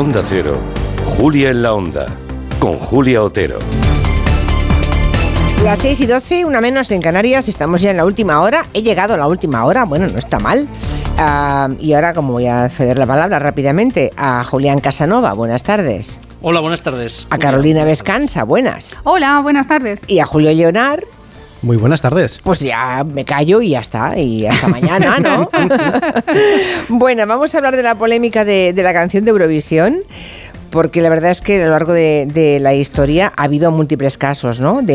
Onda Cero, Julia en la Onda, con Julia Otero. Las 6 y 12, una menos en Canarias, estamos ya en la última hora. He llegado a la última hora, bueno, no está mal. Ah, y ahora, como voy a ceder la palabra rápidamente a Julián Casanova, buenas tardes. Hola, buenas tardes. A Carolina Vescanza, buenas. Hola, buenas tardes. Y a Julio Leonard. Muy buenas tardes. Pues ya me callo y ya está, y hasta mañana, ¿no? bueno, vamos a hablar de la polémica de, de la canción de Eurovisión porque la verdad es que a lo largo de, la historia ha habido múltiples casos ¿no? de,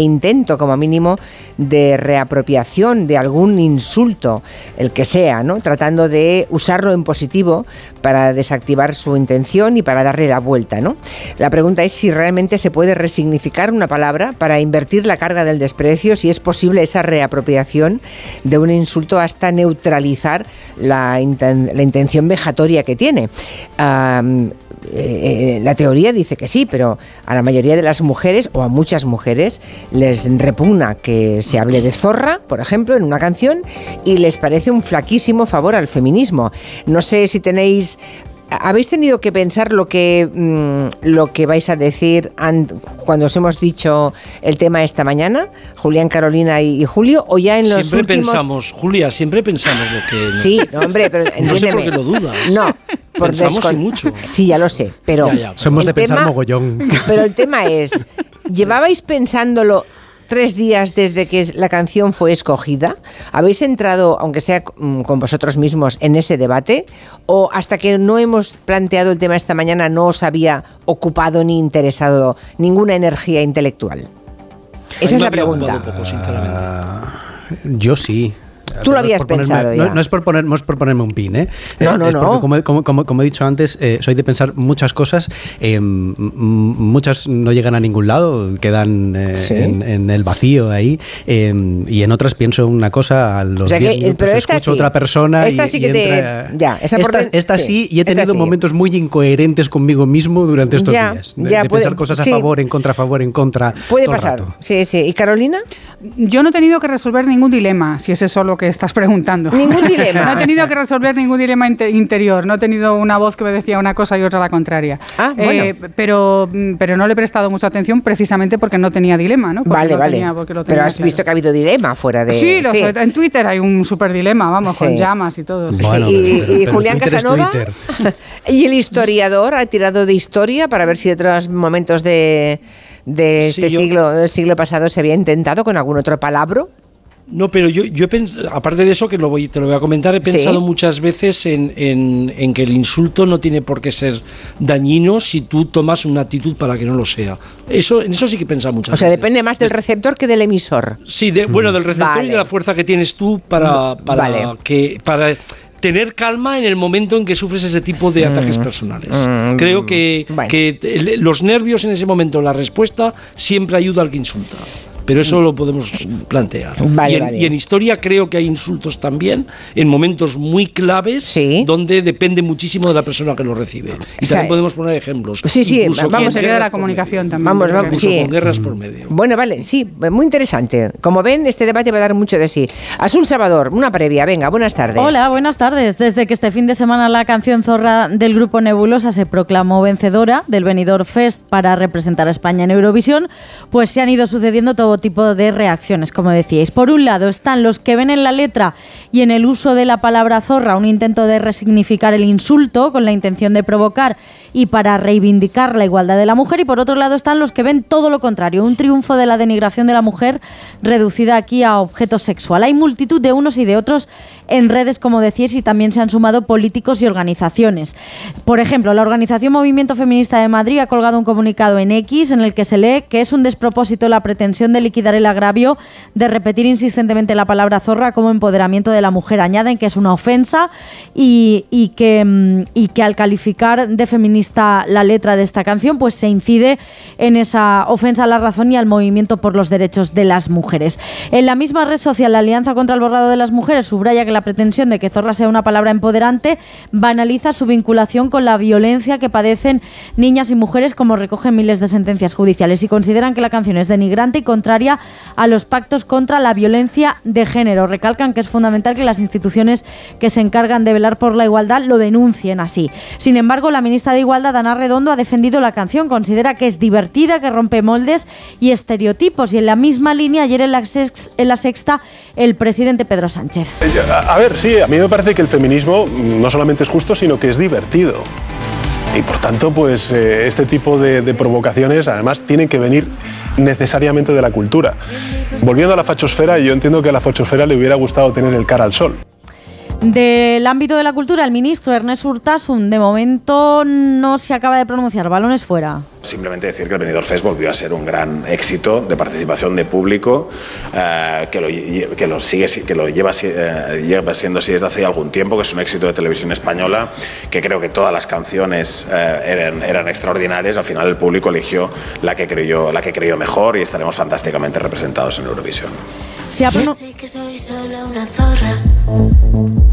intento, como mínimo, de reapropiación de algún insulto, el que sea, ¿no? tratando de usarlo en positivo para desactivar su intención y para darle la vuelta. ¿no? La pregunta es si realmente se puede resignificar una palabra para invertir la carga del desprecio, si es posible esa reapropiación de un insulto hasta neutralizar la, intención vejatoria que tiene. Eh, la teoría dice que sí, pero a la mayoría de las mujeres o a muchas mujeres les repugna que se hable de zorra, por ejemplo, en una canción y les parece un flaquísimo favor al feminismo. No sé si tenéis ¿Habéis tenido que pensar lo que, mm, lo que vais a decir cuando os hemos dicho el tema esta mañana, Julián, Carolina y, Julio, o ya en los Siempre pensamos, Julia, siempre pensamos lo que... Sí, hombre, pero entiéndeme. No sé por qué lo dudas. No, por Pensamos mucho. Sí, ya lo sé, pero... Somos de pensar mogollón. Pero el tema es, ¿llevabais pensándolo tres días desde que la canción fue escogida? ¿Habéis entrado, aunque sea mm, con vosotros mismos, en ese debate? ¿O hasta que no hemos planteado el tema esta mañana no os había ocupado ni interesado ninguna energía intelectual? Esa es la pregunta. Ah, yo sí. Tú lo habías pensado ya. No, es por poner, por ponerme un pin, ¿eh? No, no, no. Como, como, he dicho antes, eh, soy de pensar muchas cosas, eh, muchas no llegan a ningún lado, quedan eh, en, el vacío ahí, y en otras pienso una cosa, a los 10 minutos escucho otra persona esta sí que te... Ya, esta, sí, y he tenido momentos muy incoherentes conmigo mismo durante estos días. De, pensar cosas a favor, en contra, a favor, en contra. Puede pasar. Sí, sí. ¿Y Carolina? Yo no he tenido que resolver ningún dilema, si es eso lo que estás preguntando. Ningún dilema. no he tenido que resolver ningún dilema interior, no he tenido una voz que me decía una cosa y otra la contraria. Ah, eh, pero, pero no le he prestado mucha atención precisamente porque no tenía dilema, ¿no? vale, vale. pero has visto que ha habido dilema fuera de... Sí, en Twitter hay un super dilema, vamos, con llamas y todo. y, Julián Casanova y el historiador ha tirado de historia para ver si otros momentos de de este siglo, del siglo pasado se había intentado con algún otro palabra? No, pero yo, yo he pensado, aparte de eso, que lo voy, te lo voy a comentar, he pensado muchas veces en, en, que el insulto no tiene por qué ser dañino si tú tomas una actitud para que no lo sea. Eso, en eso sí que he pensado muchas veces. O sea, depende más del receptor que del emisor. Sí, bueno, del receptor y de la fuerza que tienes tú para, para que para tener calma en el momento en que sufres ese tipo de ataques mm. personales. Mm. Creo que, que los nervios en ese momento, la respuesta, siempre ayuda al que insulta pero eso lo podemos plantear. y, en, historia creo que hay insultos también en momentos muy claves donde depende muchísimo de la persona que lo recibe. Y también podemos poner ejemplos. Sí, sí, vamos a la comunicación también. Vamos, vamos, sí. con guerras por medio. Bueno, vale, sí, muy interesante. Como ven, este debate va a dar mucho de sí. Asun Salvador, una previa, venga, buenas tardes. Hola, buenas tardes. Desde que este fin de semana la canción Zorra del grupo Nebulosa se proclamó vencedora del Benidorm Fest para representar a España en Eurovisión, pues se han ido sucediendo todo tipo de reacciones, como decíais. Por un lado están los que ven en la letra y en el uso de la palabra zorra un intento de resignificar el insulto con la intención de provocar y para reivindicar la igualdad de la mujer. Y por otro lado están los que ven todo lo contrario, un triunfo de la denigración de la mujer reducida aquí a objeto sexual. Hay multitud de unos y de otros en redes, como decíais, y también se han sumado políticos y organizaciones. Por ejemplo, la organización Movimiento Feminista de Madrid ha colgado un comunicado en X en el que se lee que es un despropósito la pretensión de liquidar el agravio de repetir insistentemente la palabra zorra como empoderamiento de la mujer. Añaden que es una ofensa y, que, mm, y que al calificar de feminista la letra de esta canción, pues se incide en esa ofensa a la razón y al movimiento por los derechos de las mujeres. En la misma red social, la Alianza contra el Borrado de las Mujeres subraya que la pretensión de que zorra sea una palabra empoderante banaliza su vinculación con la violencia que padecen niñas y mujeres, como recogen miles de sentencias judiciales, y consideran que la canción es denigrante y contra a los pactos contra la violencia de género. Recalcan que es fundamental que las instituciones que se encargan de velar por la igualdad lo denuncien así. Sin embargo, la ministra de Igualdad, Ana Redondo, ha defendido la canción, considera que es divertida, que rompe moldes y estereotipos. Y en la misma línea, ayer en la, en la sexta, el presidente Pedro Sánchez. A ver, sí, a mí me parece que el feminismo no solamente es justo, sino que es divertido. Y por tanto, pues eh, este tipo de, de, provocaciones además tienen que venir necesariamente de la cultura. Volviendo a la fachosfera, yo entiendo que a la fachosfera le hubiera gustado tener el cara al sol. Del ámbito de la cultura, el ministro Ernest Urtasun de momento no se acaba de pronunciar. Balones fuera. Simplemente decir que el Benidorm Fest volvió a ser un gran éxito de participación de público, eh, que, lo, que, lo, sigue, que lo lleva, eh, lleva siendo así desde hace algún tiempo, que es un éxito de televisión española, que creo que todas las canciones eh, eran, eran, extraordinarias. Al final el público eligió la que, creyó, la que creyó mejor y estaremos fantásticamente representados en Eurovisión. Se ha Yo sé que soy solo una zorra.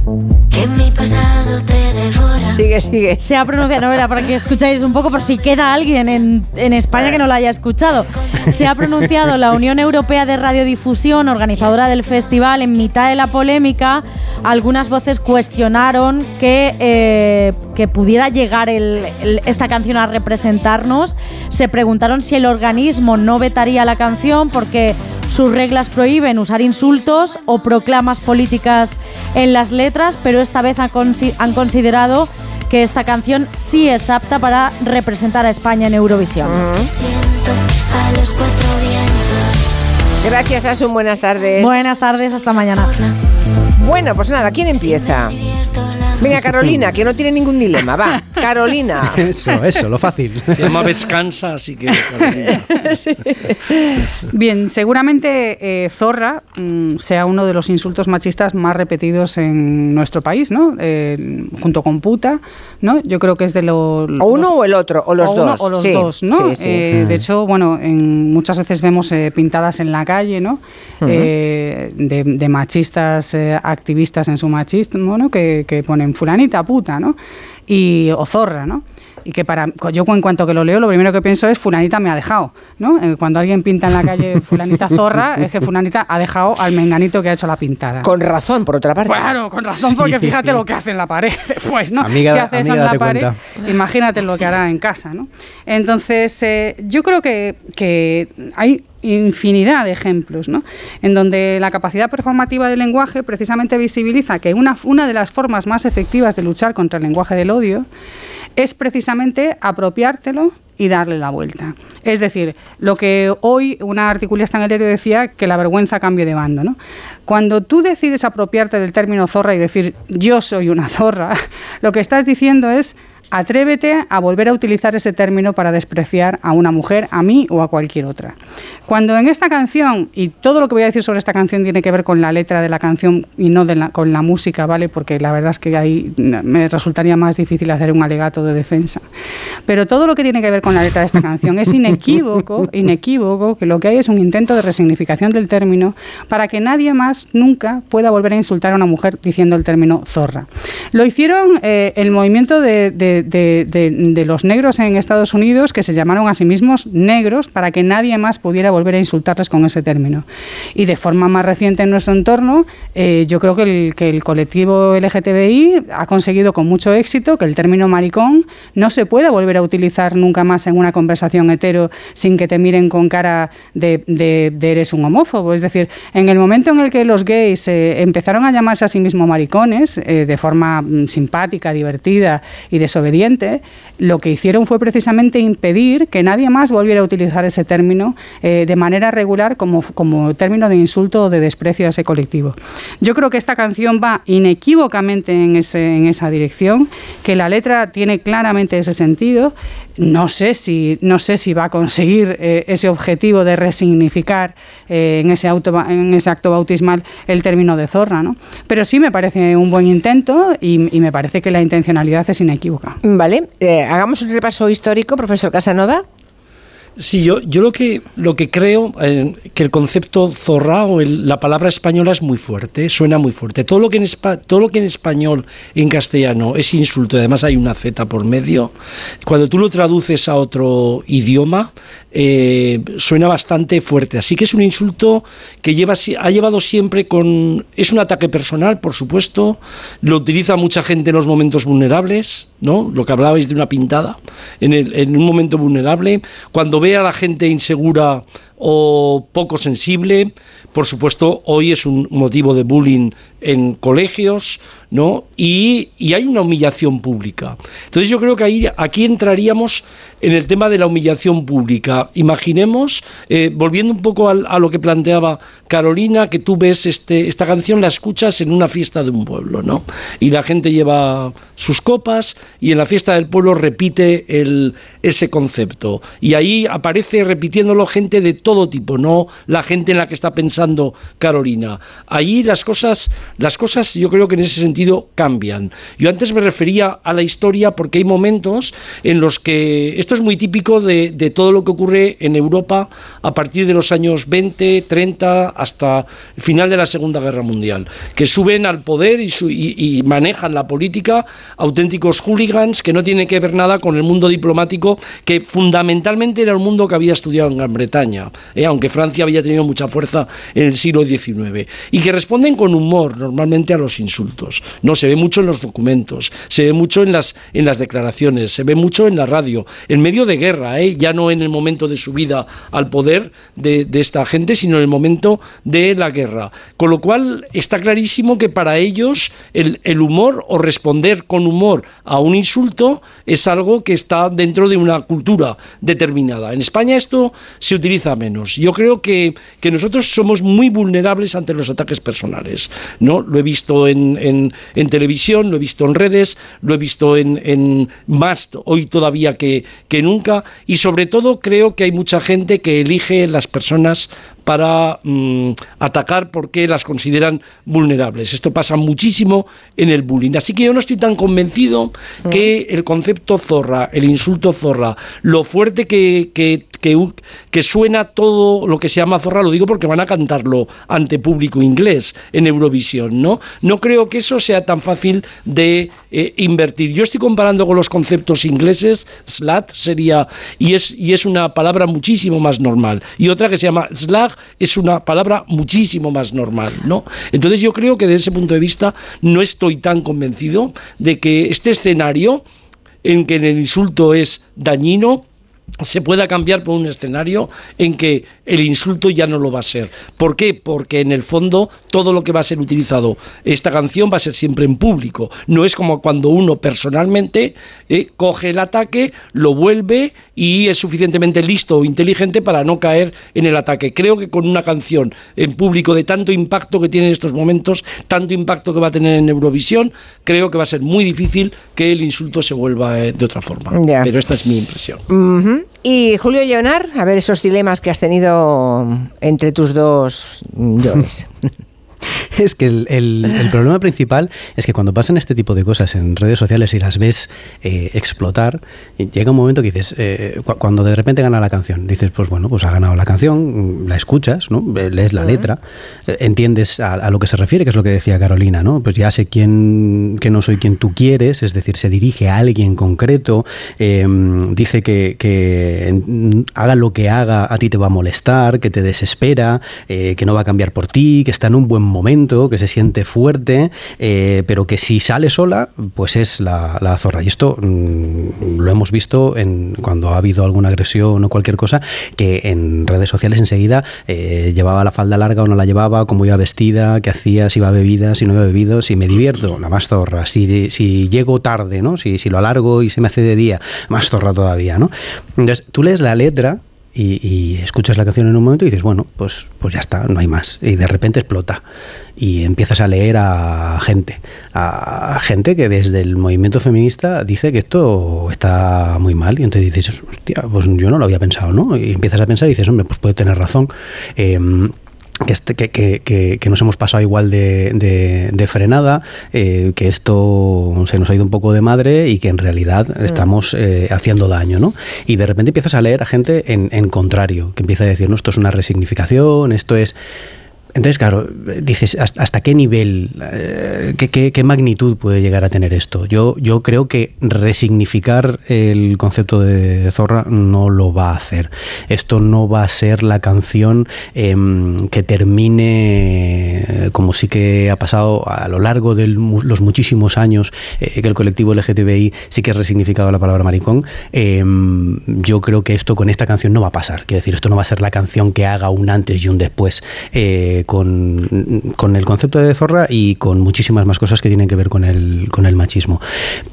Que mi pasado te devora. Sigue, sigue. Se ha pronunciado, no verá, para que escucháis un poco, por si queda alguien en, en España que no lo haya escuchado. Se ha pronunciado la Unión Europea de Radiodifusión, organizadora del festival, en mitad de la polémica. Algunas voces cuestionaron que, eh, que pudiera llegar el, el, esta canción a representarnos. Se preguntaron si el organismo no vetaría la canción porque sus reglas prohíben usar insultos o proclamas políticas en las letras, pero esta vez han, consi han considerado que esta canción sí es apta para representar a España en Eurovisión. Uh -huh. Gracias, Asun. Buenas tardes. Buenas tardes, hasta mañana. Bueno, pues nada, ¿quién empieza? Venga, Carolina, que no tiene ningún dilema. Va, Carolina. Eso, eso, lo fácil. Se llama Vescansa, así que. Carolina. Bien, seguramente eh, zorra mmm, sea uno de los insultos machistas más repetidos en nuestro país, ¿no? Eh, junto con puta, ¿no? Yo creo que es de lo, o uno los, o el otro, o los o dos. Uno, o los sí, dos, ¿no? Sí, sí. Eh, de hecho, bueno, en, muchas veces vemos eh, pintadas en la calle, ¿no? Uh -huh. Eh, de, de, machistas activistas en su machismo, ¿no? Que, que ponen fulanita, puta, ¿no? Y, o zorra, ¿no? y que para yo en cuanto que lo leo lo primero que pienso es fulanita me ha dejado no eh, cuando alguien pinta en la calle fulanita zorra es que fulanita ha dejado al menganito que ha hecho la pintada con razón por otra parte claro con razón porque fíjate lo que hace en la pared pues no amiga, si hace eso en la pared cuenta. imagínate lo que hará en casa no entonces eh, yo creo que, que hay infinidad de ejemplos, ¿no? en donde la capacidad performativa del lenguaje precisamente visibiliza que una, de las formas más efectivas de luchar contra el lenguaje del odio es precisamente apropiártelo y darle la vuelta. Es decir, lo que hoy una articulista en el diario decía que la vergüenza cambie de bando. Cuando tú decides apropiarte del término zorra y decir yo soy una zorra, lo que estás diciendo es atrévete a volver a utilizar ese término para despreciar a una mujer, a mí o a cualquier otra. Cuando en esta canción, y todo lo que voy a decir sobre esta canción tiene que ver con la letra de la canción y no de la, con la música, ¿vale? Porque la verdad es que ahí me resultaría más difícil hacer un alegato de defensa. Pero todo lo que tiene que ver con la letra de esta canción es inequívoco, inequívoco, que lo que hay es un intento de resignificación del término para que nadie más nunca pueda volver a insultar a una mujer diciendo el término zorra. Lo hicieron eh, el movimiento de, de de, de, de, los negros en Estados Unidos que se llamaron a sí mismos negros para que nadie más pudiera volver a insultarles con ese término. Y de forma más reciente en nuestro entorno, eh, yo creo que el, que el, colectivo LGTBI ha conseguido con mucho éxito que el término maricón no se pueda volver a utilizar nunca más en una conversación hetero sin que te miren con cara de, eres un homófobo. Es decir, en el momento en el que los gays eh, empezaron a llamarse a sí mismos maricones eh, de forma mm, simpática, divertida y desobediente, lo que hicieron fue precisamente impedir que nadie más volviera a utilizar ese término eh, de manera regular como, como término de insulto o de desprecio a ese colectivo. Yo creo que esta canción va inequívocamente en, ese, en esa dirección, que la letra tiene claramente ese sentido. No sé si, no sé si va a conseguir eh, ese objetivo de resignificar eh, en, ese acto bautismal el término de zorra, ¿no? pero sí me parece un buen intento y, y me parece que la intencionalidad es inequívoca. Vale, eh, hagamos un repaso histórico, profesor Casanova. Sí, yo, yo lo que lo que creo eh, que el concepto zorra o la palabra española es muy fuerte, suena muy fuerte. Todo lo que en todo lo que en español en castellano es insulto, además hay una z por medio. Cuando tú lo traduces a otro idioma eh, suena bastante fuerte. Así que es un insulto que lleva ha llevado siempre con es un ataque personal, por supuesto. Lo utiliza mucha gente en los momentos vulnerables, ¿no? Lo que hablabais de una pintada en, en un momento vulnerable. Cuando ve a la gente insegura o poco sensible. Por supuesto, hoy es un motivo de bullying en colegios, ¿no? Y, hay una humillación pública. Entonces yo creo que aquí entraríamos en el tema de la humillación pública. Imaginemos, eh, volviendo un poco a, a, lo que planteaba Carolina, que tú ves este, esta canción, la escuchas en una fiesta de un pueblo, ¿no? Y la gente lleva sus copas y en la fiesta del pueblo repite el, ese concepto. Y ahí aparece repitiéndolo gente de todo tipo, no la gente en la que está pensando Carolina. Allí las cosas, las cosas yo creo que en ese sentido cambian. Yo antes me refería a la historia porque hay momentos en los que esto es muy típico de, todo lo que ocurre en Europa a partir de los años 20, 30 hasta el final de la Segunda Guerra Mundial, que suben al poder y, manejan la política auténticos hooligans que no tienen que ver nada con el mundo diplomático que fundamentalmente era un mundo que había estudiado en Gran Bretaña. ¿eh? aunque Francia había tenido mucha fuerza en el siglo XIX, y que responden con humor normalmente a los insultos. No se ve mucho en los documentos, se ve mucho en las, en las declaraciones, se ve mucho en la radio, en medio de guerra, ¿eh? ya no en el momento de subida al poder de, esta gente, sino en el momento de la guerra. Con lo cual está clarísimo que para ellos el, humor o responder con humor a un insulto es algo que está dentro de una cultura determinada. En España esto se utiliza menos. Yo creo que, nosotros somos muy vulnerables ante los ataques personales. ¿no? Lo he visto en, televisión, lo he visto en redes, lo he visto en, más hoy todavía que, que nunca y sobre todo creo que hay mucha gente que elige las personas para mm, atacar porque las consideran vulnerables. Esto pasa muchísimo en el bullying. Así que yo no estoy tan convencido que el concepto zorra, el insulto zorra, lo fuerte que, que, que, suena todo lo que se llama zorra, lo digo porque van a cantarlo ante público inglés en Eurovisión, ¿no? No creo que eso sea tan fácil de eh, invertir. Yo estoy comparando con los conceptos ingleses, slat sería, y es, y es una palabra muchísimo más normal, y otra que se llama slag, es una palabra muchísimo más normal, ¿no? Entonces yo creo que desde ese punto de vista no estoy tan convencido de que este escenario en que el insulto es dañino se pueda cambiar por un escenario en que el insulto ya no lo va a ser. ¿Por qué? Porque en el fondo todo lo que va a ser utilizado, esta canción va a ser siempre en público. No es como cuando uno personalmente eh, coge el ataque, lo vuelve y es suficientemente listo o inteligente para no caer en el ataque. Creo que con una canción en público de tanto impacto que tiene en estos momentos, tanto impacto que va a tener en Eurovisión, creo que va a ser muy difícil que el insulto se vuelva eh, de otra forma. Pero esta es mi impresión. Y Julio Leonar, a ver esos dilemas que has tenido entre tus dos yoes. Es que el, problema principal es que cuando pasan este tipo de cosas en redes sociales y las ves eh, explotar, llega un momento que dices, eh, cuando de repente gana la canción, dices, pues bueno, pues ha ganado la canción, la escuchas, ¿no? lees la letra, eh, entiendes a, lo que se refiere, que es lo que decía Carolina, ¿no? Pues ya sé quién, que no soy quien tú quieres, es decir, se dirige a alguien concreto, em, dice que, que, haga lo que haga, a ti te va a molestar, que te desespera, que no va a cambiar por ti, que está en un buen momento, que se siente fuerte, eh, pero que si sale sola, pues es la, zorra. Y esto mm, lo hemos visto en, cuando ha habido alguna agresión o cualquier cosa, que en redes sociales enseguida eh, llevaba la falda larga o no la llevaba, cómo iba vestida, qué hacía, si iba bebida, si no iba bebido, si me divierto, la más zorra. Si, si llego tarde, ¿no? Si, si lo alargo y se me hace de día, más zorra todavía, ¿no? Entonces, tú lees la letra y, escuchas la canción en un momento y dices, bueno, pues, pues ya está, no hay más. Y de repente explota. Y empiezas a leer a gente, a gente que desde el movimiento feminista dice que esto está muy mal. Y entonces dices, hostia, pues yo no lo había pensado, ¿no? Y empiezas a pensar y dices, hombre, pues puede tener razón. Este, que, que, que, nos hemos pasado igual de, de, frenada, eh, que esto se nos ha ido un poco de madre y que en realidad mm. estamos eh, haciendo daño, ¿no? Y de repente empiezas a leer a gente en, en contrario, que empieza a decir, no, esto es una resignificación, esto es... Entonces, claro, dices, ¿hasta qué nivel, eh, qué, magnitud puede llegar a tener esto? Yo, yo creo que resignificar el concepto de zorra no lo va a hacer. Esto no va a ser la canción em, que termine, eh, como sí que ha pasado a lo largo de los muchísimos años eh, que el colectivo LGTBI sí que ha resignificado la palabra maricón. Em, yo creo que esto con esta canción no va a pasar. Quiero decir, esto no va a ser la canción que haga un antes y un después con, el concepto de zorra y con muchísimas más cosas que tienen que ver con el, con el machismo.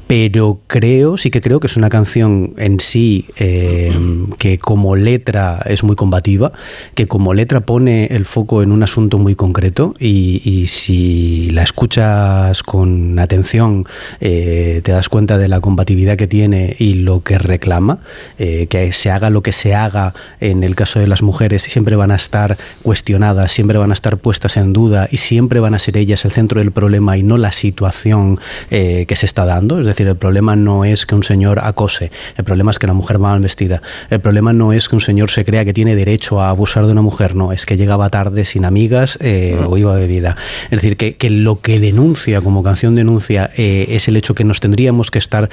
Pero creo, sí que creo que es una canción en sí eh, que como letra es muy combativa, que como letra pone el foco en un asunto muy concreto y, si la escuchas con atención eh, te das cuenta de la combatividad que tiene y lo que reclama, eh, que se haga lo que se haga en el caso de las mujeres siempre van a estar cuestionadas, siempre van a estar puestas en duda y siempre van a ser ellas el centro del problema y no la situación eh, que se está dando. Es decir, el problema no es que un señor acose, el problema es que la mujer va mal vestida, el problema no es que un señor se crea que tiene derecho a abusar de una mujer, no, es que llegaba tarde sin amigas eh, o iba bebida. Es decir, que, lo que denuncia como canción denuncia eh, es el hecho que nos tendríamos que estar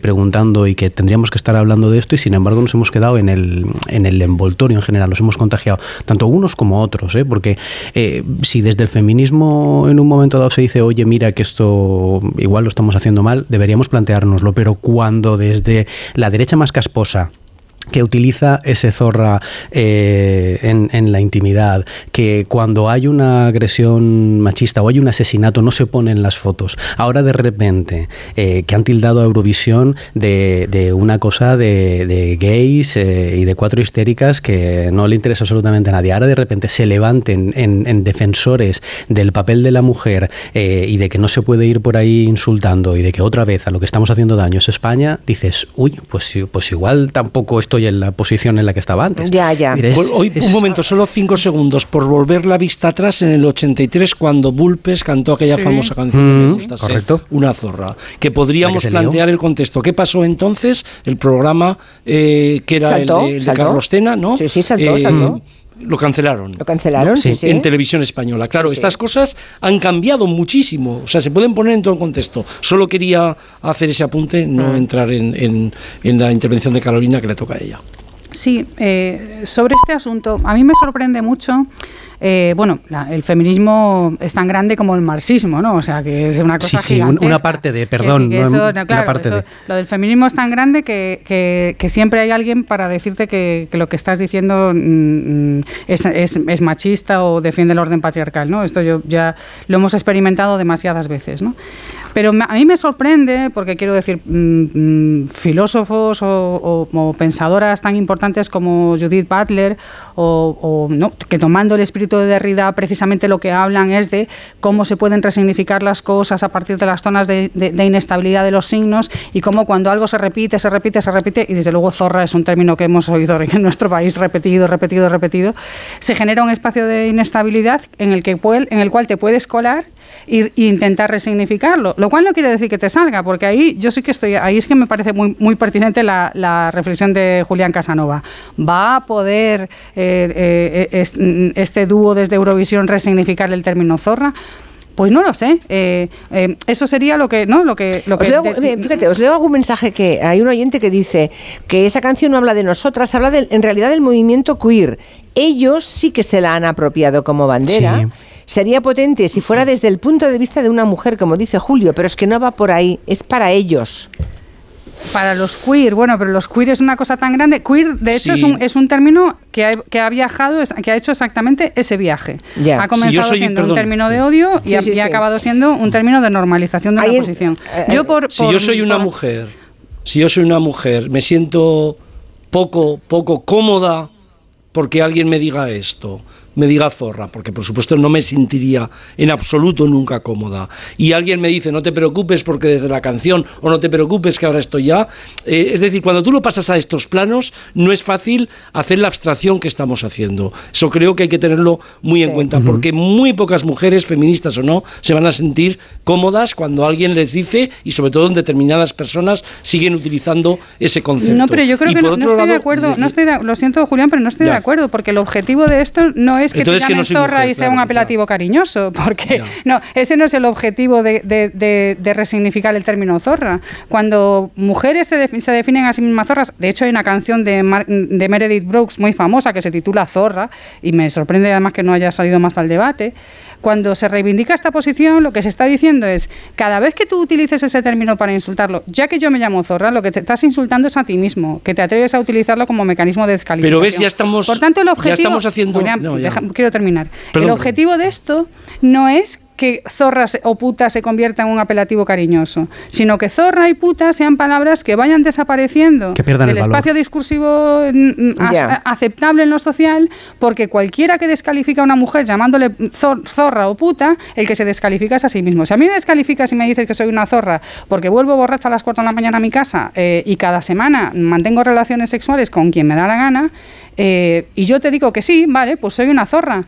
preguntando y que tendríamos que estar hablando de esto y sin embargo nos hemos quedado en el, en el envoltorio en general, nos hemos contagiado, tanto unos como otros, porque eh, si desde el feminismo en un momento dado se dice, oye, mira que esto igual lo estamos haciendo mal, deberíamos planteárnoslo, pero cuando desde la derecha más casposa, que utiliza ese zorra eh, en, la intimidad, que cuando hay una agresión machista o hay un asesinato no se ponen las fotos. Ahora de repente, eh, que han tildado a Eurovisión de, una cosa de, gays eh, y de cuatro histéricas que no le interesa absolutamente a nadie. Ahora de repente se levanten en, defensores del papel de la mujer y de que no se puede ir por ahí insultando y de que otra vez a lo que estamos haciendo daño es España, dices, uy, pues, pues igual tampoco esto en la posición en la que estaba antes. Ya, ya. Pues hoy, un momento, solo cinco segundos por volver la vista atrás en el 83 cuando Bulpes cantó aquella famosa canción mm, correcto. Una zorra. Que podríamos plantear el contexto. ¿Qué pasó entonces? El programa eh, que era el, de, Carlos Tena, ¿no? Sí, sí, saltó, eh, saltó. Lo cancelaron. Lo cancelaron, sí, En televisión española. Claro, estas cosas han cambiado muchísimo. O sea, se pueden poner en todo el contexto. Solo quería hacer ese apunte, no ah. entrar en, en, la intervención de Carolina que le toca a ella. Sí, eh, sobre este asunto, a mí me sorprende mucho eh, bueno, el feminismo es tan grande como el marxismo, ¿no? O sea, que es una cosa Sí, sí, una parte de, perdón, claro, lo del feminismo es tan grande que, siempre hay alguien para decirte que, lo que estás diciendo mm, mm, es, es, machista o defiende el orden patriarcal, ¿no? Esto yo ya lo hemos experimentado demasiadas veces, ¿no? Pero a mí me sorprende, porque quiero decir, mm, filósofos o, pensadoras tan importantes como Judith Butler, o, no, que tomando el espíritu de Derrida precisamente lo que hablan es de cómo se pueden resignificar las cosas a partir de las zonas de, inestabilidad de los signos y cómo cuando algo se repite, se repite, se repite, y desde luego zorra es un término que hemos oído en nuestro país repetido, repetido, repetido, se genera un espacio de inestabilidad en el, que, en el cual te puedes colar e intentar resignificarlo, lo cual no quiere decir que te salga, porque ahí yo sí que estoy, ahí es que me parece muy, muy pertinente la, la reflexión de Julián Casanova. ¿Va a poder eh, eh, este dúo desde Eurovisión resignificar el término zorra? Pues no lo sé. Eh, eso sería lo que, ¿no? Lo que, lo os leo, fíjate, os leo algún mensaje que hay un oyente que dice que esa canción no habla de nosotras, habla en realidad del movimiento queer. Ellos sí que se la han apropiado como bandera sería potente si fuera desde el punto de vista de una mujer, como dice Julio, pero es que no va por ahí, es para ellos. Para los queer, bueno, pero los queer es una cosa tan grande. Queer, de hecho, es, un, es, un, término que ha, que ha, viajado, que ha hecho exactamente ese viaje. Ha comenzado siendo un término de odio y, ha, acabado siendo un término de normalización de la posición. Eh, yo por, si yo soy una mujer, si yo soy una mujer, me siento poco, poco cómoda porque alguien me diga esto me diga zorra, porque por supuesto no me sentiría en absoluto nunca cómoda. Y alguien me dice, no te preocupes porque desde la canción, o no te preocupes que ahora estoy ya. Eh, es decir, cuando tú lo pasas a estos planos, no es fácil hacer la abstracción que estamos haciendo. Eso creo que hay que tenerlo muy en cuenta, porque muy pocas mujeres, feministas o no, se van a sentir cómodas cuando alguien les dice, y sobre todo en determinadas personas, siguen utilizando ese concepto. No, pero yo creo que no, estoy de acuerdo, no estoy lo siento Julián, pero no estoy de acuerdo, porque el objetivo de esto no es que te llamen zorra y sea un apelativo cariñoso, porque no, ese no es el objetivo de, resignificar el término zorra. Cuando mujeres se, definen a sí mismas zorras, de hecho hay una canción de, de Meredith Brooks muy famosa que se titula Zorra, y me sorprende además que no haya salido más al debate, cuando se reivindica esta posición, lo que se está diciendo es, cada vez que tú utilices ese término para insultarlo, ya que yo me llamo zorra, lo que te estás insultando es a ti mismo, que te atreves a utilizarlo como mecanismo de descalificación. Pero ves, ya estamos, Por tanto, el objetivo, estamos haciendo... quiero terminar. el objetivo de esto no es que zorra o puta se convierta en un apelativo cariñoso, sino que zorra y puta sean palabras que vayan desapareciendo del espacio discursivo mm, mm, aceptable en lo social, porque cualquiera que descalifica a una mujer llamándole zorra o puta, el que se descalifica es a sí mismo. Si a mí me descalificas y me dices que soy una zorra porque vuelvo borracha a las 4 de la mañana a mi casa eh, y cada semana mantengo relaciones sexuales con quien me da la gana, eh, y yo te digo que sí, vale, pues soy una zorra.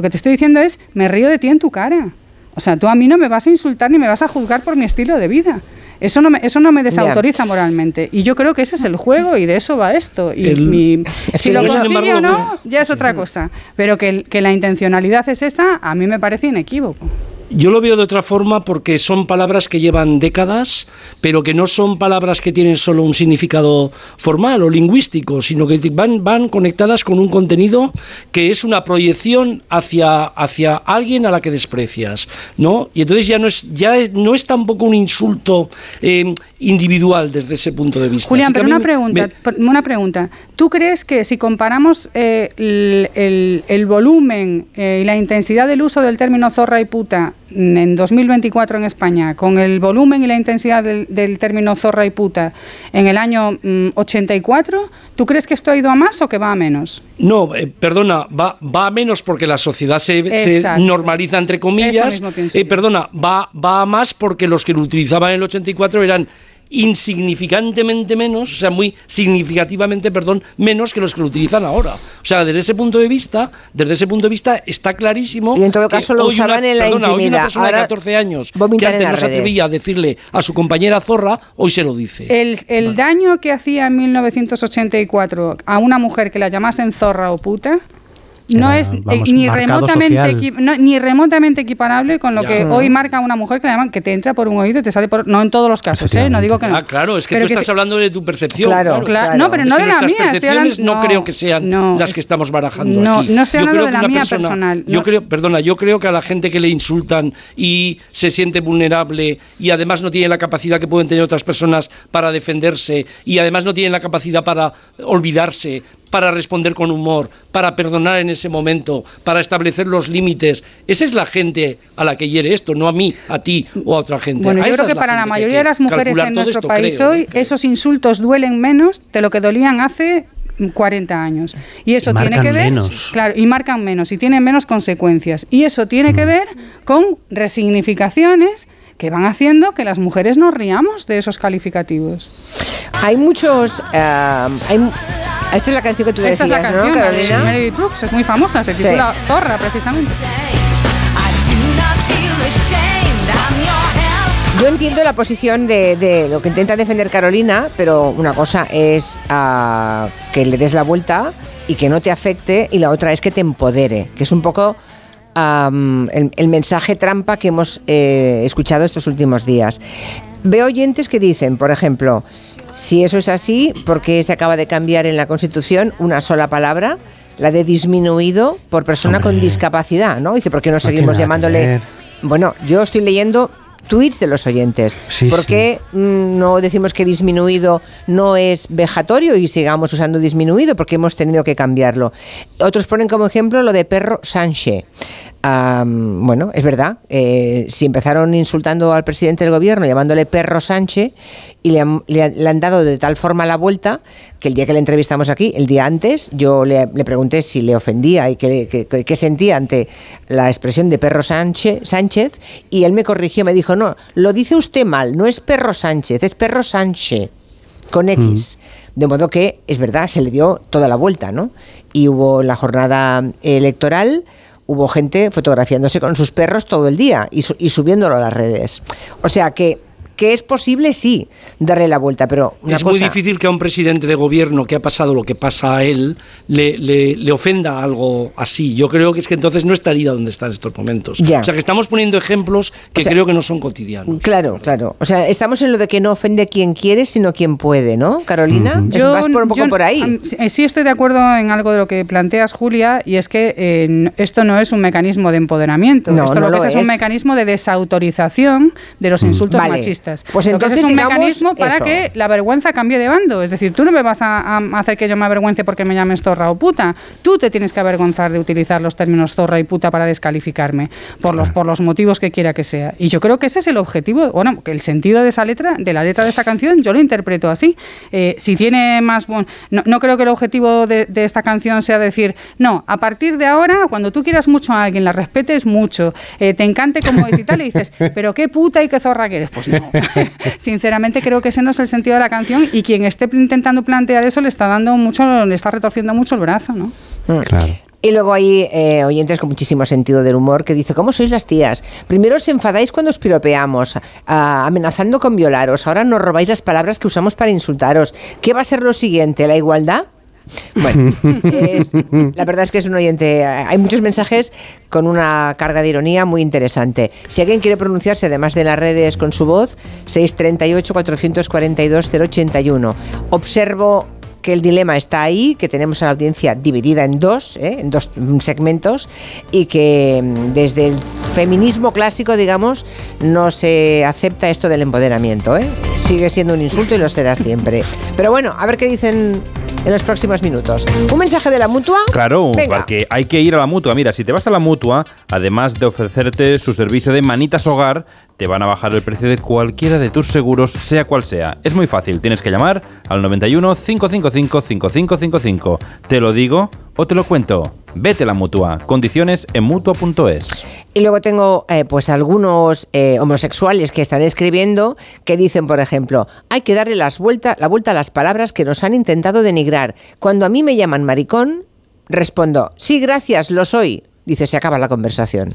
Lo que te estoy diciendo es, me río de ti en tu cara. O sea, tú a mí no me vas a insultar ni me vas a juzgar por mi estilo de vida. Eso no me, eso no me desautoriza moralmente. Y yo creo que ese es el juego y de eso va esto. Y si lo consigue o no, ya es otra cosa. Pero que, que la intencionalidad es esa, a mí me parece inequívoco. Yo lo veo de otra forma porque son palabras que llevan décadas, pero que no son palabras que tienen solo un significado formal o lingüístico, sino que van, van conectadas con un contenido que es una proyección hacia, hacia alguien a la que desprecias, ¿no? Y entonces ya no es, ya no es tampoco un insulto eh, individual desde ese punto de vista. Julián, pero una pregunta, una pregunta. ¿Tú crees que si comparamos eh, el, volumen eh, y la intensidad del uso del término zorra y puta en 2024 en España, con el volumen y la intensidad del, término zorra y puta en el año 84, mm, ¿tú crees que esto ha ido a más o que va a menos? No, eh, perdona, va, va a menos porque la sociedad se, normaliza entre comillas. Eh, perdona, va, va a más porque los que lo utilizaban en el 84 eran insignificantemente menos, o sea, muy significativamente, perdón, menos que los que lo utilizan ahora. O sea, desde ese punto de vista, desde ese punto de vista está clarísimo y en todo caso lo usaban en la perdona, Hoy una persona de 14 años que antes no se atrevía a decirle a su compañera zorra, hoy se lo dice. El, el daño que hacía en 1984 a una mujer que la llamasen zorra o puta no es eh, ni, remotamente ni remotamente equiparable con lo que hoy marca una mujer que le llaman que te entra por un oído y te sale por no en todos los casos ¿eh? no digo que no. Ah claro es que tú estás hablando de tu percepción claro, claro, no pero no de la mía percepciones no, creo que sean las que estamos barajando no, aquí. no estoy hablando de la mía personal yo creo perdona yo creo que a la gente que le insultan y se siente vulnerable y además no tiene la capacidad que pueden tener otras personas para defenderse y además no tienen la capacidad para olvidarse para responder con humor, para perdonar en ese momento, para establecer los límites. Esa es la gente a la que hiere esto, no a mí, a ti o a otra gente. Bueno, yo creo que para la mayoría de las mujeres en nuestro país hoy, esos insultos duelen menos de lo que dolían hace 40 años. Y eso tiene que ver, claro, y marcan menos y tienen menos consecuencias. Y eso tiene que mm. ver con resignificaciones que van haciendo que las mujeres nos riamos de esos calificativos. Hay muchos, eh, esta es la canción que tú Esta decías, es la canción, ¿no, De Brooks, es muy famosa, se titula Zorra, precisamente. Yo entiendo la posición de, lo que intenta defender Carolina, pero una cosa es ah, que le des la vuelta y que no te afecte, y la otra es que te empodere, que es un poco el, mensaje trampa que hemos eh, escuchado estos últimos días. Veo oyentes que dicen, por ejemplo, si eso es así, ¿por qué se acaba de cambiar en la Constitución una sola palabra? La de disminuido por persona con discapacidad, ¿no? Dice, ¿por qué no seguimos llamándole? Bueno, yo estoy leyendo tweets de los oyentes. ¿Por qué mm, no decimos que disminuido no es vejatorio y sigamos usando disminuido? Porque hemos tenido que cambiarlo. Otros ponen como ejemplo lo de perro Sánchez bueno, es verdad, eh, si empezaron insultando al presidente del gobierno, llamándole perro Sánchez, y le han, dado de tal forma la vuelta que el día que le entrevistamos aquí, el día antes, yo le, pregunté si le ofendía y qué sentía ante la expresión de perro Sánchez, Sánchez, y él me corrigió, me dijo, no, lo dice usted mal, no es perro Sánchez, es perro Sánchez, con X. De modo que, es verdad, se le dio toda la vuelta, ¿no? Y hubo la jornada electoral hubo gente fotografiándose con sus perros todo el día y, y subiéndolo a las redes. O sea que que es posible, sí, darle la vuelta, pero... es muy difícil que a un presidente de gobierno que ha pasado lo que pasa a él le, le, ofenda algo así. Yo creo que es que entonces no estaría donde está en estos momentos. O sea, que estamos poniendo ejemplos que creo que no son cotidianos. Claro, claro. O sea, estamos en lo de que no ofende quien quiere, sino quien puede, ¿no, Carolina? Yo, vas por un poco por ahí. Eh, sí estoy de acuerdo en algo de lo que planteas, Julia, y es que eh, esto no es un mecanismo de empoderamiento. esto lo que es, es, un mecanismo de desautorización de los mm. insultos machistas. Pues entonces es un mecanismo para que la vergüenza cambie de bando. Es decir, tú no me vas a, hacer que yo me avergüence porque me llames zorra o puta. Tú te tienes que avergonzar de utilizar los términos zorra y puta para descalificarme por los, por los motivos que quiera que sea. Y yo creo que ese es el objetivo, bueno, que el sentido de esa letra, de la letra de esta canción, yo lo interpreto así. Eh, si tiene más... Bueno, no, creo que el objetivo de, esta canción sea decir, no, a partir de ahora, cuando tú quieras mucho a alguien, la respetes mucho, eh, te encante como es y tal, y dices, pero qué puta y qué zorra que eres. Pues no. Sinceramente creo que ese no es el sentido de la canción y quien esté intentando plantear eso le está dando mucho, le está retorciendo mucho el brazo, ¿no? Mm. Claro. Y luego hay eh, oyentes con muchísimo sentido del humor que dice, ¿cómo sois las tías? Primero os enfadáis cuando os piropeamos, amenazando con violaros, ahora nos robáis las palabras que usamos para insultaros. ¿Qué va a ser lo siguiente? ¿La igualdad? Bueno, la verdad es que es un oyente. Hay muchos mensajes con una carga de ironía muy interesante. Si alguien quiere pronunciarse, además de las redes con su voz, 638-442-081. Observo que el dilema está ahí, que tenemos a la audiencia dividida en dos, ¿eh? en dos segmentos, y que mm, desde el feminismo clásico, digamos, no se acepta esto del empoderamiento. ¿eh? Sigue siendo un insulto y lo será siempre. Pero bueno, a ver qué dicen en los próximos minutos. ¿Un mensaje de la mutua? Claro, porque hay que ir a la mutua. Mira, si te vas a la mutua, además de ofrecerte su servicio de manitas hogar, te van a bajar el precio de cualquiera de tus seguros, sea cual sea. Es muy fácil, tienes que llamar al 91 555 5555. Te lo digo o te lo cuento. Vete a la mutua. Condiciones en mutua.es. Y luego tengo eh, pues algunos eh, homosexuales que están escribiendo que dicen, por ejemplo, hay que darle las la vuelta a las palabras que nos han intentado denigrar. Cuando a mí me llaman maricón, respondo, sí, gracias, lo soy. Dice, se acaba la conversación.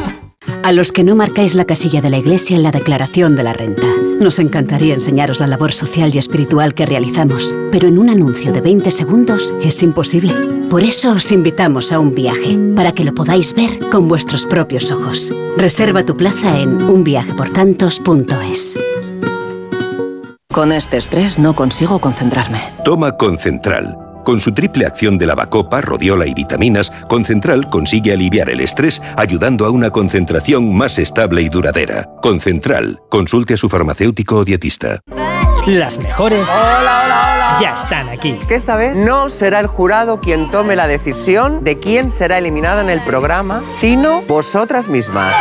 A los que no marcáis la casilla de la iglesia en la declaración de la renta. Nos encantaría enseñaros la labor social y espiritual que realizamos, pero en un anuncio de 20 segundos es imposible. Por eso os invitamos a un viaje, para que lo podáis ver con vuestros propios ojos. Reserva tu plaza en unviajeportantos.es. Con este estrés no consigo concentrarme. Toma Concentral. Con su triple acción de lavacopa, rodiola y vitaminas, Concentral consigue aliviar el estrés ayudando a una concentración más estable y duradera. Concentral, consulte a su farmacéutico o dietista. Las mejores hola, hola, ya están aquí. Que esta vez no será el jurado quien tome la decisión de quién será eliminada en el programa, sino vosotras mismas.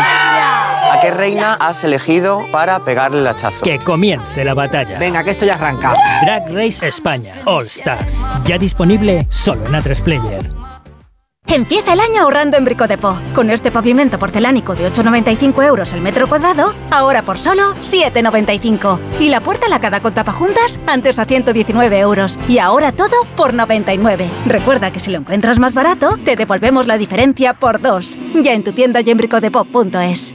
¿A qué reina has elegido para pegarle el hachazo? Que comience la batalla. Venga, que esto ya arranca. Drag Race España All Stars. Ya disponible solo en A3 Player. Empieza el año ahorrando en Bricodepo. Con este pavimento porcelánico de 8,95 euros el metro cuadrado, ahora por solo 7,95. Y la puerta lacada con tapajuntas, antes a 119 euros. Y ahora todo por 99. Recuerda que si lo encuentras más barato, te devolvemos la diferencia por dos. Ya en tu tienda y en bricodepo.es.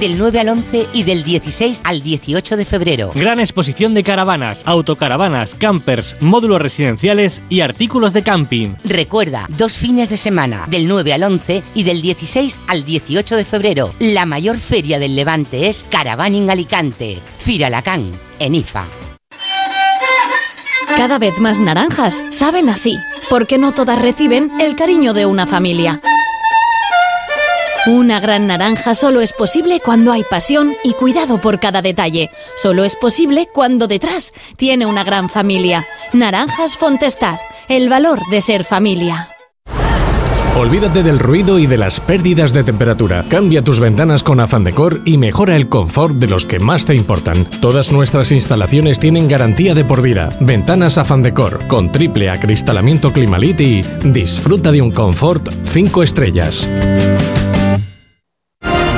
del 9 al 11 y del 16 al 18 de febrero. Gran exposición de caravanas, autocaravanas, campers, módulos residenciales y artículos de camping. Recuerda, dos fines de semana, del 9 al 11 y del 16 al 18 de febrero. La mayor feria del Levante es Caravaning Alicante, Firalacán, en IFA. Cada vez más naranjas saben así, porque no todas reciben el cariño de una familia. Una gran naranja solo es posible cuando hay pasión y cuidado por cada detalle. Solo es posible cuando detrás tiene una gran familia. Naranjas Fontestad, el valor de ser familia. Olvídate del ruido y de las pérdidas de temperatura. Cambia tus ventanas con Afan Decor y mejora el confort de los que más te importan. Todas nuestras instalaciones tienen garantía de por vida. Ventanas Afan Decor con triple acristalamiento Climalit y disfruta de un confort 5 estrellas.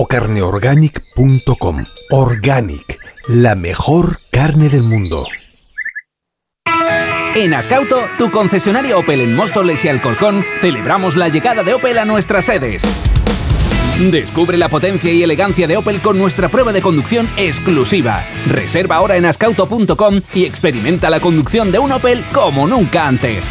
o carneorganic.com. Organic, la mejor carne del mundo. En Ascauto, tu concesionario Opel en Móstoles y Alcorcón, celebramos la llegada de Opel a nuestras sedes. Descubre la potencia y elegancia de Opel con nuestra prueba de conducción exclusiva. Reserva ahora en ascauto.com y experimenta la conducción de un Opel como nunca antes.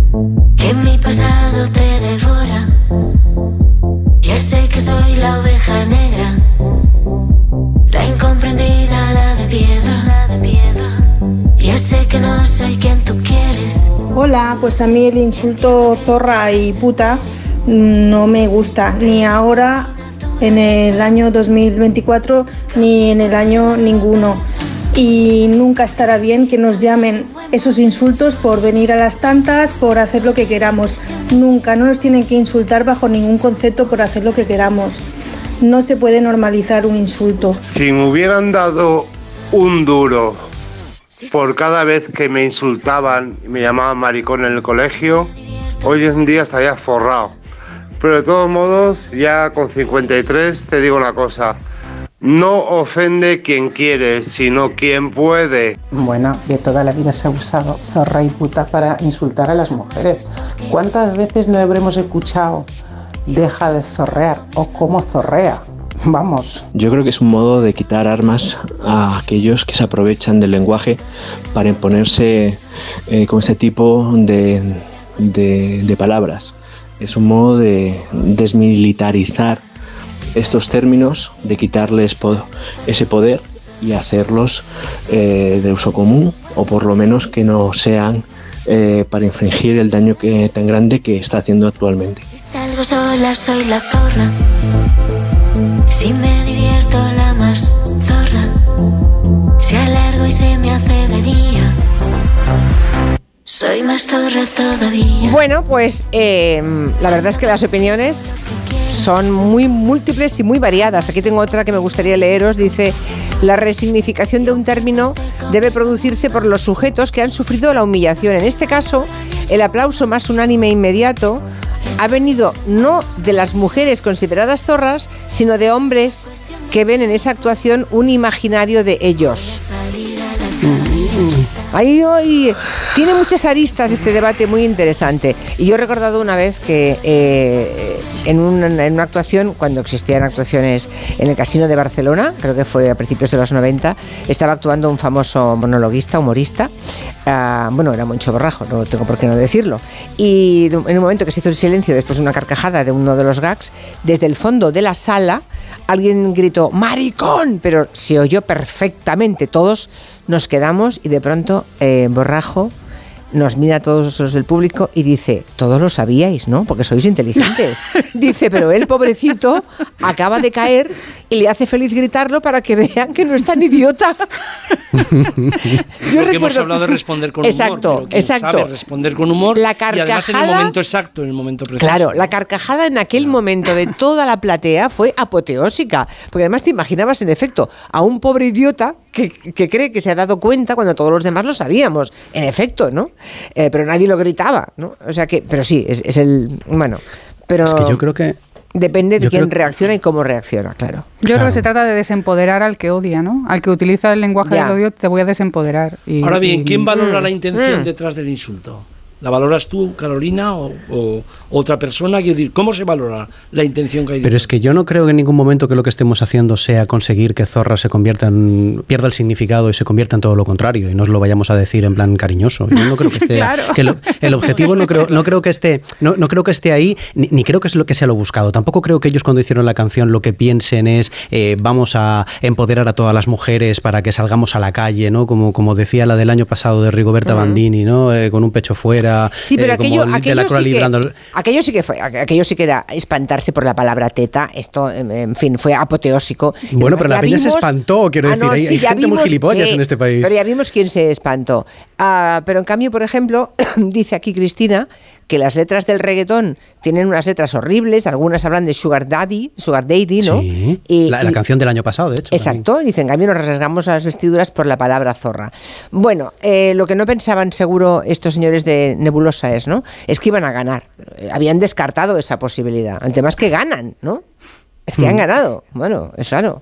Hola, pues a mí el insulto zorra y puta no me gusta, ni ahora en el año 2024 ni en el año ninguno. Y nunca estará bien que nos llamen esos insultos por venir a las tantas, por hacer lo que queramos. Nunca, no nos tienen que insultar bajo ningún concepto por hacer lo que queramos. No se puede normalizar un insulto. Si me hubieran dado un duro por cada vez que me insultaban y me llamaban maricón en el colegio, hoy en día estaría forrado. Pero de todos modos, ya con 53 te digo una cosa. No ofende quien quiere, sino quien puede. Bueno, de toda la vida se ha usado zorra y puta para insultar a las mujeres. ¿Cuántas veces no habremos escuchado deja de zorrear o cómo zorrea? Vamos. Yo creo que es un modo de quitar armas a aquellos que se aprovechan del lenguaje para imponerse eh, con ese tipo de, de, de palabras. Es un modo de desmilitarizar estos términos, de quitarles ese poder y hacerlos eh, de uso común o por lo menos que no sean eh, para infringir el daño que, tan grande que está haciendo actualmente. Salgo sola, soy la zorra. Bueno, pues eh, la verdad es que las opiniones son muy múltiples y muy variadas. Aquí tengo otra que me gustaría leeros. Dice, la resignificación de un término debe producirse por los sujetos que han sufrido la humillación. En este caso, el aplauso más unánime e inmediato ha venido no de las mujeres consideradas zorras, sino de hombres que ven en esa actuación un imaginario de ellos. Ahí hoy tiene muchas aristas este debate muy interesante. Y yo he recordado una vez que eh, en, una, actuación, cuando existían actuaciones en el Casino de Barcelona, creo que fue a principios de los 90, estaba actuando un famoso monologuista, humorista. Uh, bueno, era Moncho Borrajo, no tengo por qué no decirlo. Y en un momento que se hizo el silencio después de una carcajada de uno de los gags, desde el fondo de la sala alguien gritó ¡Maricón! Pero se oyó perfectamente. Todos nos quedamos y de pronto eh, Borrajo nos mira a todos los del público y dice, todos lo sabíais, ¿no? Porque sois inteligentes. Dice, pero él, pobrecito, acaba de caer y le hace feliz gritarlo para que vean que no es tan idiota. Yo Porque hemos hablado de responder con exacto, humor. exacto. Sabe responder con humor la carcajada, y además en el momento exacto, en el momento preciso. Claro, la carcajada en aquel momento de toda la platea fue apoteósica. Porque además te imaginabas, en efecto, a un pobre idiota que, que, cree que se ha dado cuenta cuando todos los demás lo sabíamos, en efecto, ¿no? Eh, pero nadie lo gritaba, ¿no? O sea que, pero sí, es, es el, bueno, pero... Es que yo creo que... Depende de quién reacciona y cómo reacciona, claro. Yo claro. creo que se trata de desempoderar al que odia, ¿no? Al que utiliza el lenguaje Ya. del odio, te voy a desempoderar. Y, Ahora bien, y- ¿quién valora Mm. la intención Mm. detrás del insulto? ¿La valoras tú, Carolina, o, o otra persona? Quiero decir, ¿cómo se valora la intención que hay Pero es que yo no creo en ningún momento que lo que estemos haciendo sea conseguir que Zorra se convierta en, pierda el significado y se convierta en todo lo contrario y nos lo vayamos a decir en plan cariñoso. Yo no creo que esté Claro. que lo- el objetivo no creo no creo que esté no, no creo que esté ahí ni, ni creo que es lo que sea lo buscado. Tampoco creo que ellos cuando hicieron la canción lo que piensen es eh, vamos a empoderar a todas las mujeres para que salgamos a la calle, ¿no? Como como decía la del año pasado de Rigoberta. Bandini, ¿no? Eh, con un pecho fuera, Sí, pero eh, como aquello, de la sí que, aquello sí que fue, aquello sí que era espantarse por la palabra teta. Esto, en en fin, fue apoteósico. Bueno, pero la peña se espantó, quiero Ah, decir, no, hay, sí, hay ya gente muy gilipollas en este país. Pero ya vimos quién se espantó. Ah, pero en cambio, por ejemplo, dice aquí Cristina que las letras del reggaetón tienen unas letras horribles, algunas hablan de sugar daddy, sugar daddy, ¿no? Sí, Y- la, la y- canción del año pasado, de hecho. Exacto, dicen, en cambio nos rasgamos las vestiduras por la palabra zorra. Bueno, eh, lo que no pensaban seguro estos señores de Nebulosa es, ¿no? Es que iban a ganar. Eh, Habían descartado esa posibilidad. El tema es que ganan, ¿no? Es que han Mm. ganado. Bueno, es raro.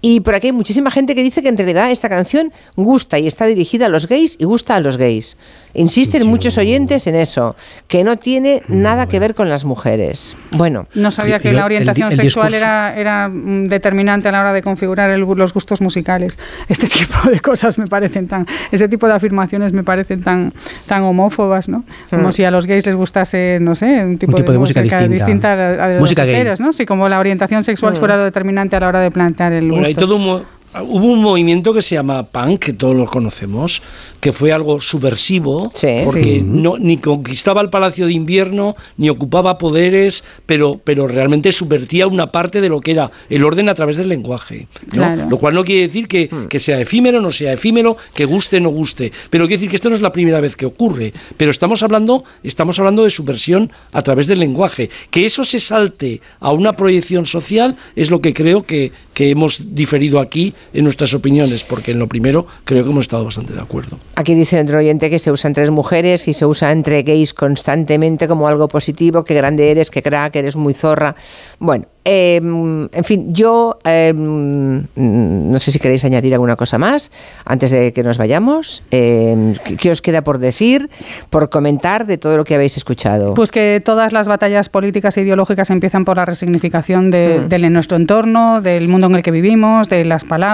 Y por aquí hay muchísima gente que dice que en realidad esta canción gusta y está dirigida a los gays y gusta a los gays. Insisten muchos oyentes en eso, que no tiene nada que ver con las mujeres. Bueno. No sabía que la orientación sexual era, era mm, determinante a la hora de configurar el- los gustos musicales. Este tipo de cosas me parecen tan, ese tipo de afirmaciones me parecen tan, tan homófobas, ¿no? Como Mm. si a los gays les gustase, no sé, un tipo, tipo de música distinta. a, la- a de Música los ¿no? Sí, como la orientación sexual Mm. fuera lo determinante a la hora de plantear el Bueno, hay gusto. todo un hubo un movimiento que se llama punk, que todos lo conocemos, que fue algo subversivo, porque Sí. no ni conquistaba el Palacio de Invierno, ni ocupaba poderes, pero, pero realmente subvertía una parte de lo que era el orden a través del lenguaje. ¿no? Claro. Lo cual no quiere decir que, que sea efímero, no sea efímero, que guste, no guste. Pero quiere decir que esto no es la primera vez que ocurre. Pero estamos hablando, estamos hablando de subversión a través del lenguaje. Que eso se salte a una proyección social es lo que creo que, que hemos diferido aquí en nuestras opiniones, porque en lo primero creo que hemos estado bastante de acuerdo. Aquí dice otro oyente que se usa entre mujeres y se usa entre gays constantemente como algo positivo, que grande eres, que crack, eres muy zorra. Bueno, eh, en fin, yo eh, no sé si queréis añadir alguna cosa más antes de que nos vayamos. Eh, ¿qué- ¿Qué os queda por decir, por comentar de todo lo que habéis escuchado? Pues que todas las batallas políticas e ideológicas empiezan por la resignificación de, Mm. de nuestro entorno, del mundo en el que vivimos, de las palabras,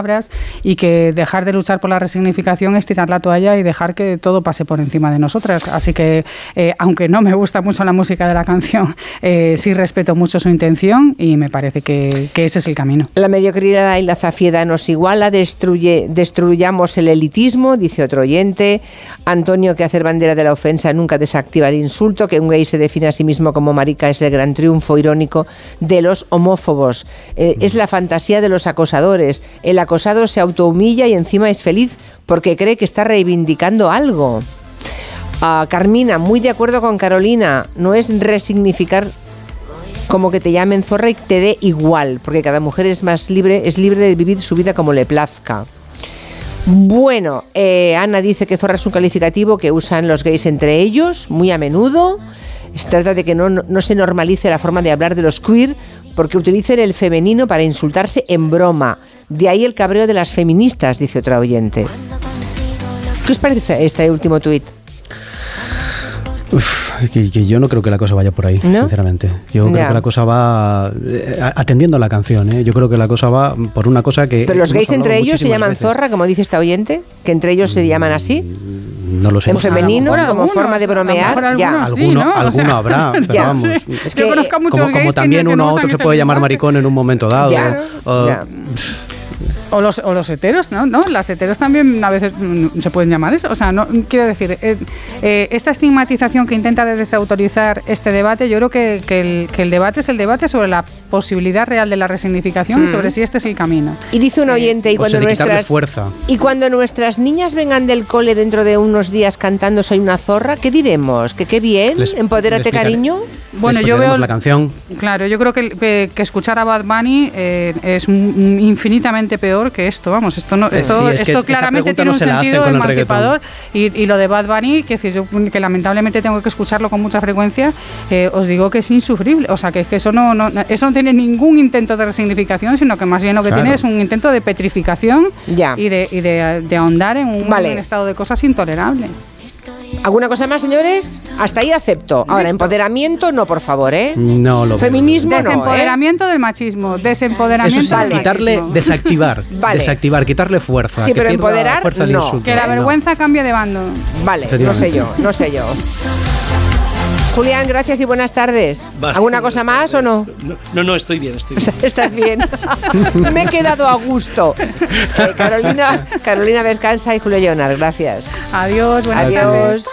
y que dejar de luchar por la resignificación es tirar la toalla y dejar que todo pase por encima de nosotras. Así que, eh, aunque no me gusta mucho la música de la canción, eh, sí respeto mucho su intención y me parece que, ese es el camino. La mediocridad y la zafiedad nos iguala, destruye, destruyamos el elitismo, dice otro oyente. Antonio, que hacer bandera de la ofensa nunca desactiva el insulto, que un gay se define a sí mismo como marica es el gran triunfo irónico de los homófobos. Eh, es la fantasía de los acosadores. El acosado se autohumilla y encima es feliz porque cree que está reivindicando algo. Ah, Carmina, muy de acuerdo con Carolina, no es resignificar como que te llamen zorra y te dé igual, porque cada mujer es más libre, es libre de vivir su vida como le plazca. Bueno, eh, Ana dice que zorra es un calificativo que usan los gays entre ellos, muy a menudo. Se trata de que no, no se normalice la forma de hablar de los queer, porque utilicen el femenino para insultarse en broma. De ahí el cabreo de las feministas, dice otra oyente. ¿Qué os parece este último tuit? Que, yo no creo que la cosa vaya por ahí, sinceramente. Yo creo que la cosa va eh, atendiendo a la canción. ¿eh? Yo creo que la cosa va por una cosa que. Pero los gays entre ellos se llaman zorra, como dice esta oyente, que entre ellos se llaman así. No lo sé. En femenino, como forma de bromear. Ya. Alguno, alguno habrá, pero vamos. Es que, como, como también uno a otro se puede llamar maricón en un momento dado. Ya, o los, o los heteros, ¿no? ¿no? Las heteros también a veces mm, se pueden llamar eso. O sea, no quiero decir, eh, eh, esta estigmatización que intenta desautorizar este debate, yo creo que, que, el, debate es el debate sobre la posibilidad real de la resignificación y sobre si este es el camino. Y dice un eh, oyente, y cuando nuestras fuerza. y cuando nuestras niñas vengan del cole dentro de unos días cantando Soy una zorra, ¿qué diremos? ¿Que qué bien? ¿Empodérate, cariño? Bueno, yo veo la canción. Claro, yo creo que, que, escuchar a Bad Bunny es infinitamente peor que esto, vamos, esto no, esto, esto claramente tiene un sentido emancipador y, y, lo de Bad Bunny, que, decir, yo, que lamentablemente tengo que escucharlo con mucha frecuencia, eh, os digo que es insufrible, o sea, que, que eso no, no, eso no tiene ningún intento de resignificación, sino que más bien lo que tiene es un intento de petrificación y, de, y de, de ahondar en un, un estado de cosas intolerable. ¿Alguna cosa más, señores? Hasta ahí acepto. Ahora, empoderamiento, no, por favor, ¿eh? No lo Feminismo, Desempoderamiento del machismo. Desempoderamiento Eso del quitarle, desactivar. Desactivar, quitarle fuerza. Sí, pero empoderar, no. Que la vergüenza cambie de bando. Vale, no sé yo, no sé yo. Julián, gracias y buenas tardes. ¿Alguna cosa más o no? No, no, estoy bien, estoy bien. Estás bien. Me he quedado a gusto. Eh, Carolina, Carolina descansa y Julio Leonard, gracias. Adiós, buenas Adiós.